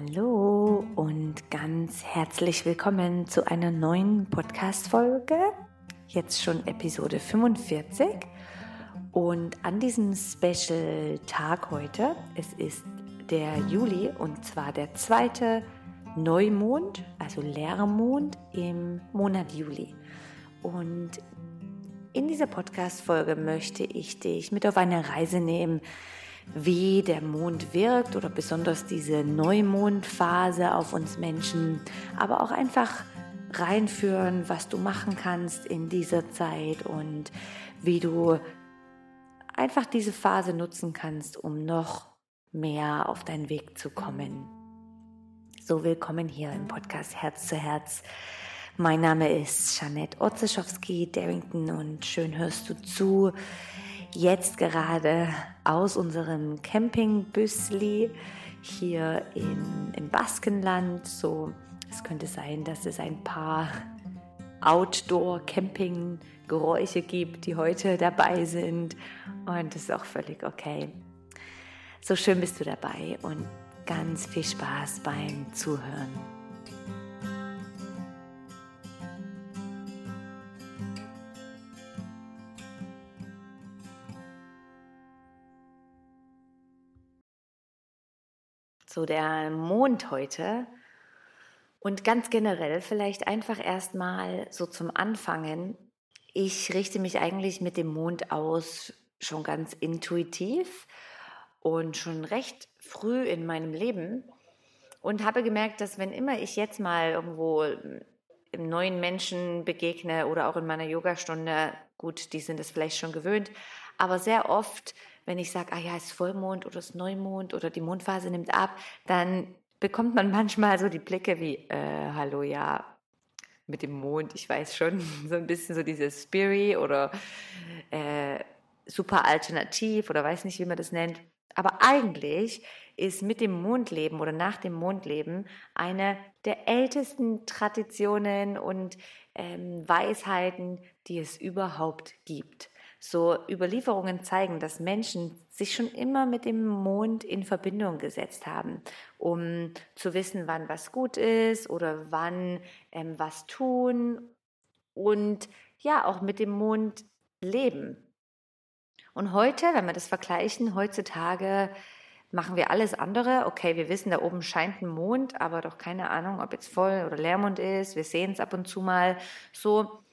Hallo und ganz herzlich willkommen zu einer neuen Podcast-Folge. Jetzt schon Episode 45. Und an diesem Special-Tag heute, es ist der Juli und zwar der zweite Neumond, also Leermond im Monat Juli. Und in dieser Podcast-Folge möchte ich dich mit auf eine Reise nehmen, wie der Mond wirkt oder besonders diese Neumondphase auf uns Menschen, aber auch einfach reinführen, was du machen kannst in dieser Zeit und wie du einfach diese Phase nutzen kannst, um noch mehr auf deinen Weg zu kommen. So willkommen hier im Podcast Herz zu Herz. Mein Name ist Janette Otzeschowski-Darrington und schön hörst du zu jetzt gerade aus unserem Campingbüsli hier in, im Baskenland. So, es könnte sein, dass es ein paar Outdoor-Camping-Geräusche gibt, die heute dabei sind. Und das ist auch völlig okay. So schön bist du dabei und ganz viel Spaß beim Zuhören. So der Mond heute. Und ganz generell vielleicht einfach erstmal so zum Anfangen. Ich richte mich eigentlich mit dem Mond aus schon ganz intuitiv und schon recht früh in meinem Leben und habe gemerkt, dass wenn immer ich jetzt mal irgendwo im neuen Menschen begegne oder auch in meiner Yogastunde, gut, die sind es vielleicht schon gewöhnt, aber sehr oft wenn ich sage, ah ja, es ist Vollmond oder es ist Neumond oder die Mondphase nimmt ab, dann bekommt man manchmal so die Blicke wie, äh, hallo, ja, mit dem Mond, ich weiß schon, so ein bisschen so dieses Spirit oder äh, super alternativ oder weiß nicht, wie man das nennt. Aber eigentlich ist mit dem Mondleben oder nach dem Mondleben eine der ältesten Traditionen und ähm, Weisheiten, die es überhaupt gibt. So Überlieferungen zeigen, dass Menschen sich schon immer mit dem Mond in Verbindung gesetzt haben, um zu wissen, wann was gut ist oder wann ähm, was tun und ja, auch mit dem Mond leben. Und heute, wenn wir das vergleichen, heutzutage machen wir alles andere. Okay, wir wissen, da oben scheint ein Mond, aber doch keine Ahnung, ob jetzt Voll- oder Leermond ist. Wir sehen es ab und zu mal so.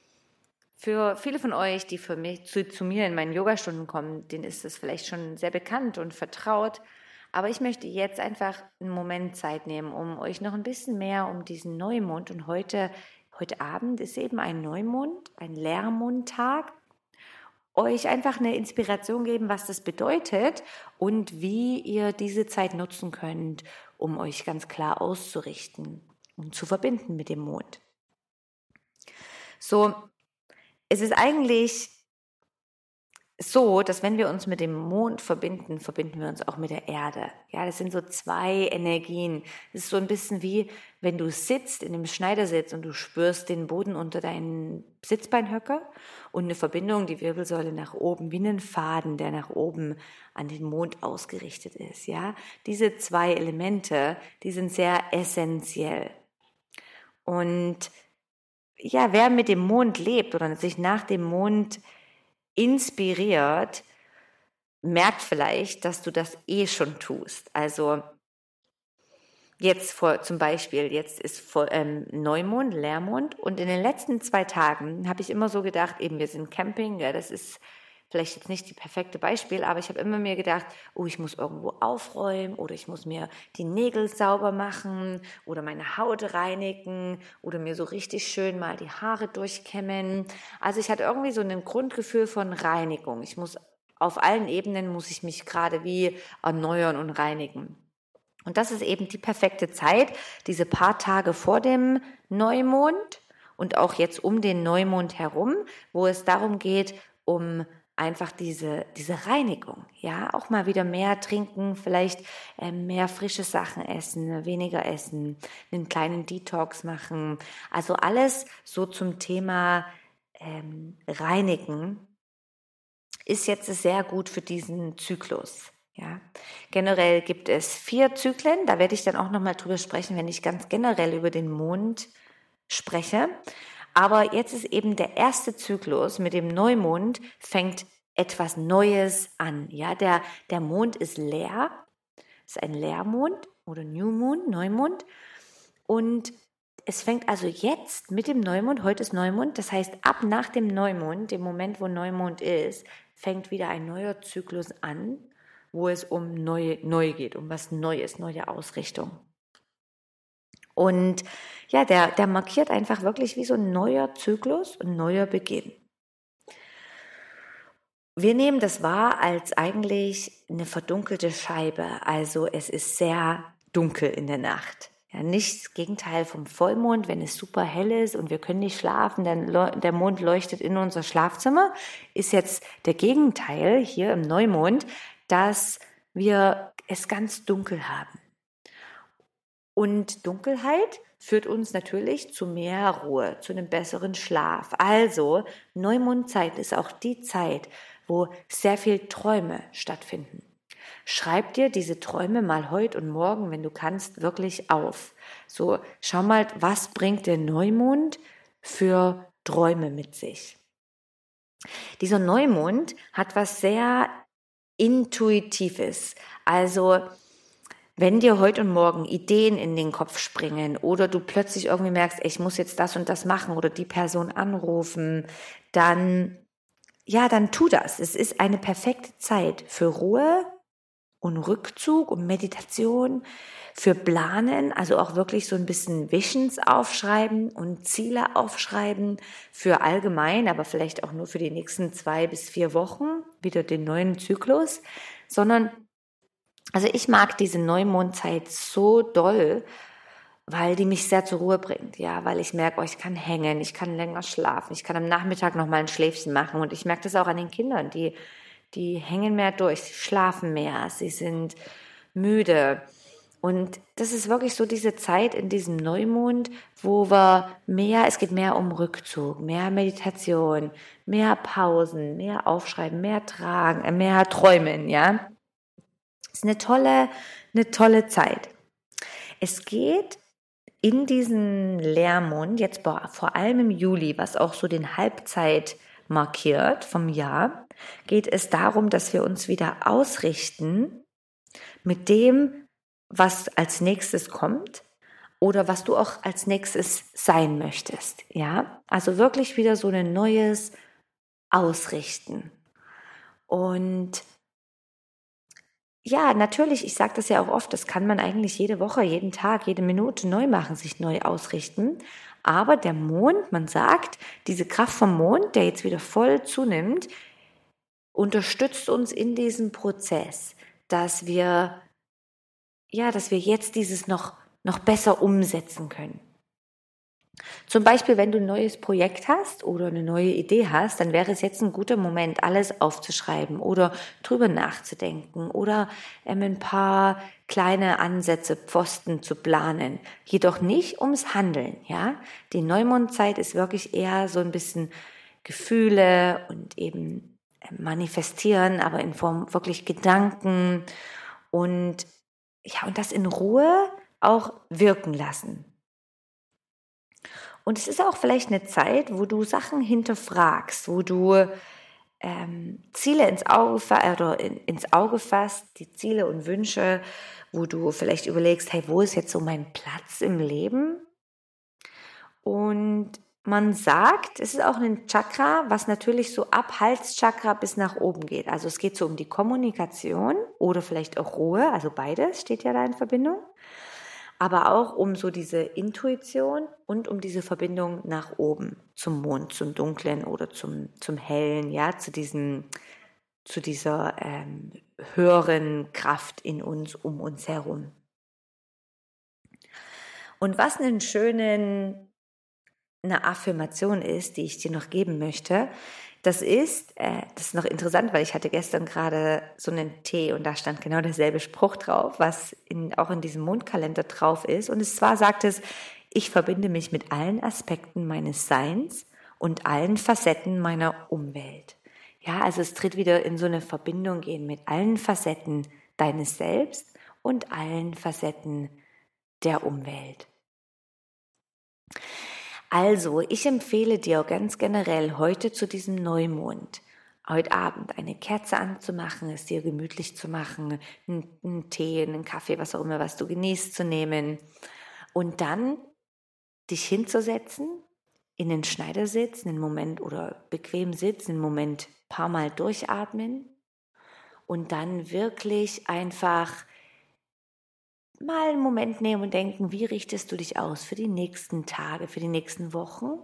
Für viele von euch, die für mich, zu, zu mir in meinen Yogastunden kommen, denen ist es vielleicht schon sehr bekannt und vertraut. Aber ich möchte jetzt einfach einen Moment Zeit nehmen, um euch noch ein bisschen mehr um diesen Neumond und heute, heute Abend ist eben ein Neumond, ein Leermondtag, euch einfach eine Inspiration geben, was das bedeutet und wie ihr diese Zeit nutzen könnt, um euch ganz klar auszurichten und zu verbinden mit dem Mond. So, es ist eigentlich so, dass wenn wir uns mit dem Mond verbinden, verbinden wir uns auch mit der Erde. Ja, das sind so zwei Energien. Es ist so ein bisschen wie, wenn du sitzt in dem Schneidersitz und du spürst den Boden unter deinen Sitzbeinhöcker und eine Verbindung, die Wirbelsäule nach oben, wie einen Faden, der nach oben an den Mond ausgerichtet ist. Ja, diese zwei Elemente, die sind sehr essentiell. Und ja, wer mit dem Mond lebt oder sich nach dem Mond inspiriert, merkt vielleicht, dass du das eh schon tust. Also jetzt vor, zum Beispiel, jetzt ist vor, ähm, Neumond, Leermond und in den letzten zwei Tagen habe ich immer so gedacht, eben wir sind Camping, ja, das ist vielleicht jetzt nicht die perfekte Beispiel, aber ich habe immer mir gedacht, oh, ich muss irgendwo aufräumen oder ich muss mir die Nägel sauber machen oder meine Haut reinigen oder mir so richtig schön mal die Haare durchkämmen. Also ich hatte irgendwie so ein Grundgefühl von Reinigung. Ich muss auf allen Ebenen muss ich mich gerade wie erneuern und reinigen. Und das ist eben die perfekte Zeit, diese paar Tage vor dem Neumond und auch jetzt um den Neumond herum, wo es darum geht, um einfach diese, diese Reinigung, ja, auch mal wieder mehr trinken, vielleicht äh, mehr frische Sachen essen, weniger essen, einen kleinen Detox machen. Also alles so zum Thema ähm, Reinigen ist jetzt sehr gut für diesen Zyklus. Ja, generell gibt es vier Zyklen. Da werde ich dann auch nochmal drüber sprechen, wenn ich ganz generell über den Mond spreche. Aber jetzt ist eben der erste Zyklus mit dem Neumond fängt etwas Neues an. Ja, der, der Mond ist leer. Ist ein Leermond oder New Moon, Neumond. Und es fängt also jetzt mit dem Neumond, heute ist Neumond, das heißt ab nach dem Neumond, dem Moment, wo Neumond ist, fängt wieder ein neuer Zyklus an wo es um neu, neu geht, um was Neues, neue Ausrichtung. Und ja, der, der markiert einfach wirklich wie so ein neuer Zyklus, ein neuer Beginn. Wir nehmen das wahr als eigentlich eine verdunkelte Scheibe. Also es ist sehr dunkel in der Nacht. Ja, nicht das Gegenteil vom Vollmond, wenn es super hell ist und wir können nicht schlafen, denn der Mond leuchtet in unser Schlafzimmer, ist jetzt der Gegenteil hier im Neumond dass wir es ganz dunkel haben. Und Dunkelheit führt uns natürlich zu mehr Ruhe, zu einem besseren Schlaf. Also Neumondzeit ist auch die Zeit, wo sehr viel Träume stattfinden. Schreib dir diese Träume mal heute und morgen, wenn du kannst, wirklich auf. So, schau mal, was bringt der Neumond für Träume mit sich. Dieser Neumond hat was sehr Intuitives. Also wenn dir heute und morgen Ideen in den Kopf springen oder du plötzlich irgendwie merkst, ich muss jetzt das und das machen oder die Person anrufen, dann ja, dann tu das. Es ist eine perfekte Zeit für Ruhe und Rückzug und Meditation, für Planen, also auch wirklich so ein bisschen Visions aufschreiben und Ziele aufschreiben für allgemein, aber vielleicht auch nur für die nächsten zwei bis vier Wochen, wieder den neuen Zyklus, sondern, also ich mag diese Neumondzeit so doll, weil die mich sehr zur Ruhe bringt, ja, weil ich merke, oh, ich kann hängen, ich kann länger schlafen, ich kann am Nachmittag noch mal ein Schläfchen machen und ich merke das auch an den Kindern, die, die hängen mehr durch, sie schlafen mehr, sie sind müde, und das ist wirklich so diese Zeit in diesem Neumond, wo wir mehr, es geht mehr um Rückzug, mehr Meditation, mehr Pausen, mehr Aufschreiben, mehr Tragen, äh, mehr Träumen, ja. Ist eine tolle, eine tolle Zeit. Es geht in diesen Leermond, jetzt vor allem im Juli, was auch so den Halbzeit markiert vom Jahr, geht es darum, dass wir uns wieder ausrichten mit dem, was als nächstes kommt oder was du auch als nächstes sein möchtest. Ja, also wirklich wieder so ein neues Ausrichten. Und ja, natürlich, ich sage das ja auch oft, das kann man eigentlich jede Woche, jeden Tag, jede Minute neu machen, sich neu ausrichten. Aber der Mond, man sagt, diese Kraft vom Mond, der jetzt wieder voll zunimmt, unterstützt uns in diesem Prozess, dass wir ja, dass wir jetzt dieses noch, noch besser umsetzen können. Zum Beispiel, wenn du ein neues Projekt hast oder eine neue Idee hast, dann wäre es jetzt ein guter Moment, alles aufzuschreiben oder drüber nachzudenken oder ähm, ein paar kleine Ansätze, Pfosten zu planen. Jedoch nicht ums Handeln, ja. Die Neumondzeit ist wirklich eher so ein bisschen Gefühle und eben ähm, manifestieren, aber in Form wirklich Gedanken und ja, und das in Ruhe auch wirken lassen. Und es ist auch vielleicht eine Zeit, wo du Sachen hinterfragst, wo du ähm, Ziele ins Auge, oder in, ins Auge fasst, die Ziele und Wünsche, wo du vielleicht überlegst, hey, wo ist jetzt so mein Platz im Leben? Und man sagt, es ist auch ein Chakra, was natürlich so ab Halschakra bis nach oben geht. Also es geht so um die Kommunikation oder vielleicht auch Ruhe, also beides steht ja da in Verbindung. Aber auch um so diese Intuition und um diese Verbindung nach oben zum Mond, zum Dunklen oder zum, zum Hellen, ja, zu diesem, zu dieser ähm, höheren Kraft in uns, um uns herum. Und was einen schönen eine Affirmation ist, die ich dir noch geben möchte. Das ist, äh, das ist noch interessant, weil ich hatte gestern gerade so einen Tee und da stand genau derselbe Spruch drauf, was in, auch in diesem Mondkalender drauf ist. Und es zwar sagt es, ich verbinde mich mit allen Aspekten meines Seins und allen Facetten meiner Umwelt. Ja, also es tritt wieder in so eine Verbindung gehen mit allen Facetten deines Selbst und allen Facetten der Umwelt. Also, ich empfehle dir ganz generell heute zu diesem Neumond, heute Abend eine Kerze anzumachen, es dir gemütlich zu machen, einen, Tee, einen Kaffee, was auch immer, was du genießt zu nehmen. Und dann dich hinzusetzen, in den Schneidersitz, einen Moment oder bequem sitzen, einen Moment paar Mal durchatmen und dann wirklich einfach mal einen Moment nehmen und denken, wie richtest du dich aus für die nächsten Tage, für die nächsten Wochen?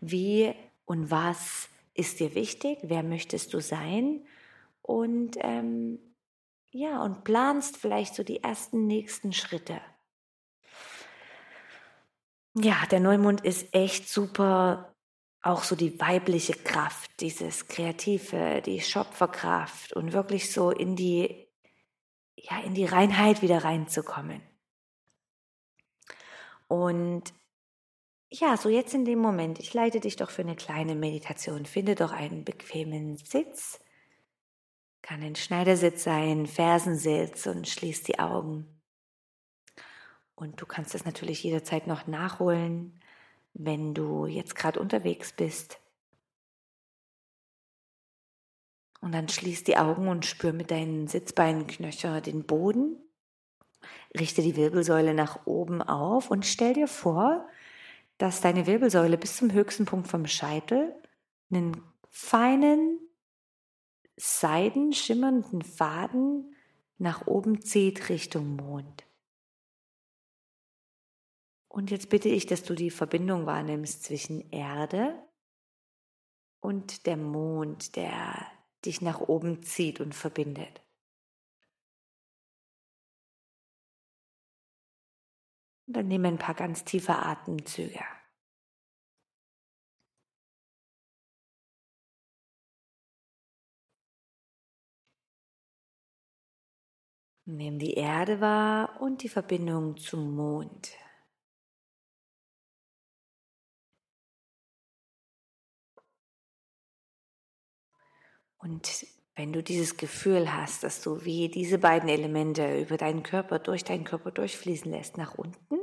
Wie und was ist dir wichtig? Wer möchtest du sein? Und ähm, ja, und planst vielleicht so die ersten nächsten Schritte. Ja, der Neumond ist echt super. Auch so die weibliche Kraft, dieses Kreative, die Schöpferkraft und wirklich so in die ja, in die Reinheit wieder reinzukommen. Und ja, so jetzt in dem Moment, ich leite dich doch für eine kleine Meditation. Finde doch einen bequemen Sitz. Kann ein Schneidersitz sein, Fersensitz und schließ die Augen. Und du kannst es natürlich jederzeit noch nachholen, wenn du jetzt gerade unterwegs bist. Und dann schließ die Augen und spür mit deinen Sitzbeinknöcher den Boden. Richte die Wirbelsäule nach oben auf und stell dir vor, dass deine Wirbelsäule bis zum höchsten Punkt vom Scheitel einen feinen, seidenschimmernden Faden nach oben zieht Richtung Mond. Und jetzt bitte ich, dass du die Verbindung wahrnimmst zwischen Erde und der Mond, der dich nach oben zieht und verbindet. Und dann nehme ein paar ganz tiefe Atemzüge. Nimm die Erde wahr und die Verbindung zum Mond. Und wenn du dieses Gefühl hast, dass du wie diese beiden Elemente über deinen Körper, durch deinen Körper durchfließen lässt, nach unten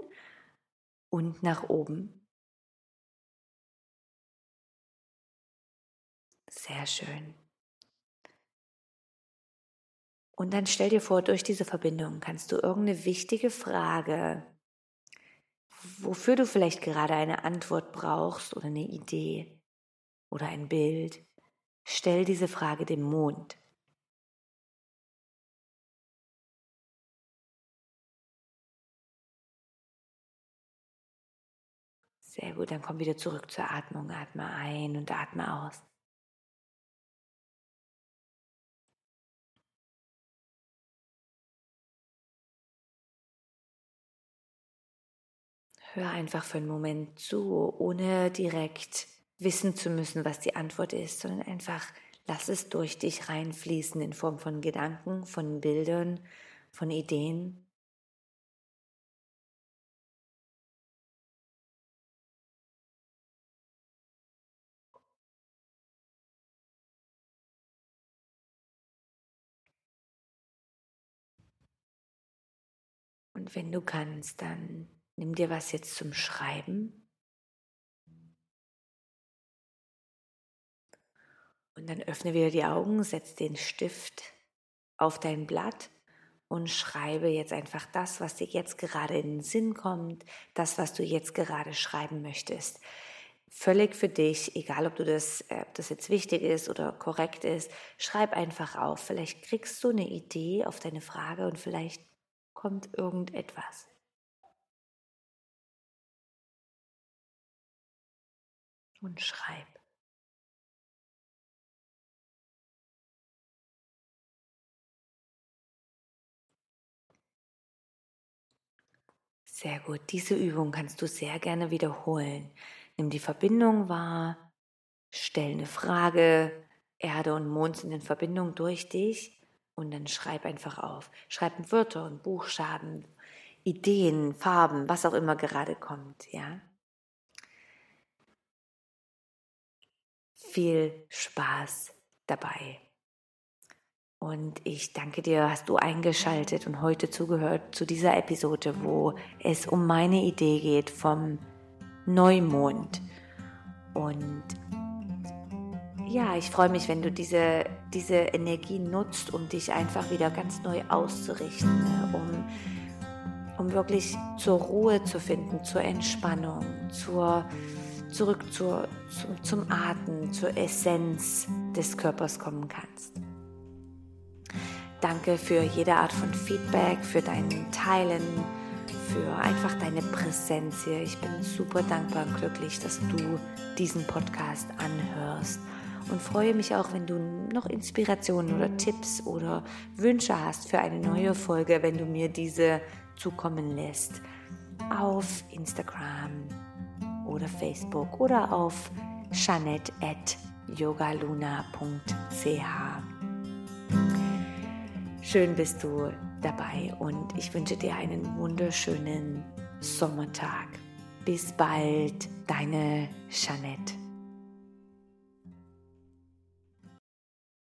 und nach oben. Sehr schön. Und dann stell dir vor, durch diese Verbindung kannst du irgendeine wichtige Frage, wofür du vielleicht gerade eine Antwort brauchst oder eine Idee oder ein Bild, Stell diese Frage dem Mond. Sehr gut, dann komm wieder zurück zur Atmung. Atme ein und atme aus. Hör einfach für einen Moment zu, ohne direkt wissen zu müssen, was die Antwort ist, sondern einfach lass es durch dich reinfließen in Form von Gedanken, von Bildern, von Ideen. Und wenn du kannst, dann nimm dir was jetzt zum Schreiben Und dann öffne wieder die Augen, setz den Stift auf dein Blatt und schreibe jetzt einfach das, was dir jetzt gerade in den Sinn kommt, das, was du jetzt gerade schreiben möchtest. Völlig für dich, egal ob du das, ob das jetzt wichtig ist oder korrekt ist, schreib einfach auf. Vielleicht kriegst du eine Idee auf deine Frage und vielleicht kommt irgendetwas. Und schreib. Sehr gut. Diese Übung kannst du sehr gerne wiederholen. Nimm die Verbindung wahr, stell eine Frage, Erde und Mond sind in Verbindung durch dich und dann schreib einfach auf. Schreib Wörter und Buchstaben, Ideen, Farben, was auch immer gerade kommt, ja? Viel Spaß dabei. Und ich danke dir, hast du eingeschaltet und heute zugehört zu dieser Episode, wo es um meine Idee geht vom Neumond. Und ja, ich freue mich, wenn du diese, diese Energie nutzt, um dich einfach wieder ganz neu auszurichten, ne? um, um wirklich zur Ruhe zu finden, zur Entspannung, zur, zurück zur, zum, zum Atmen, zur Essenz des Körpers kommen kannst. Danke für jede Art von Feedback, für dein Teilen, für einfach deine Präsenz hier. Ich bin super dankbar und glücklich, dass du diesen Podcast anhörst und freue mich auch, wenn du noch Inspirationen oder Tipps oder Wünsche hast für eine neue Folge, wenn du mir diese zukommen lässt auf Instagram oder Facebook oder auf janet.yogaluna.ch. Schön bist du dabei und ich wünsche dir einen wunderschönen Sommertag. Bis bald, deine Jeanette.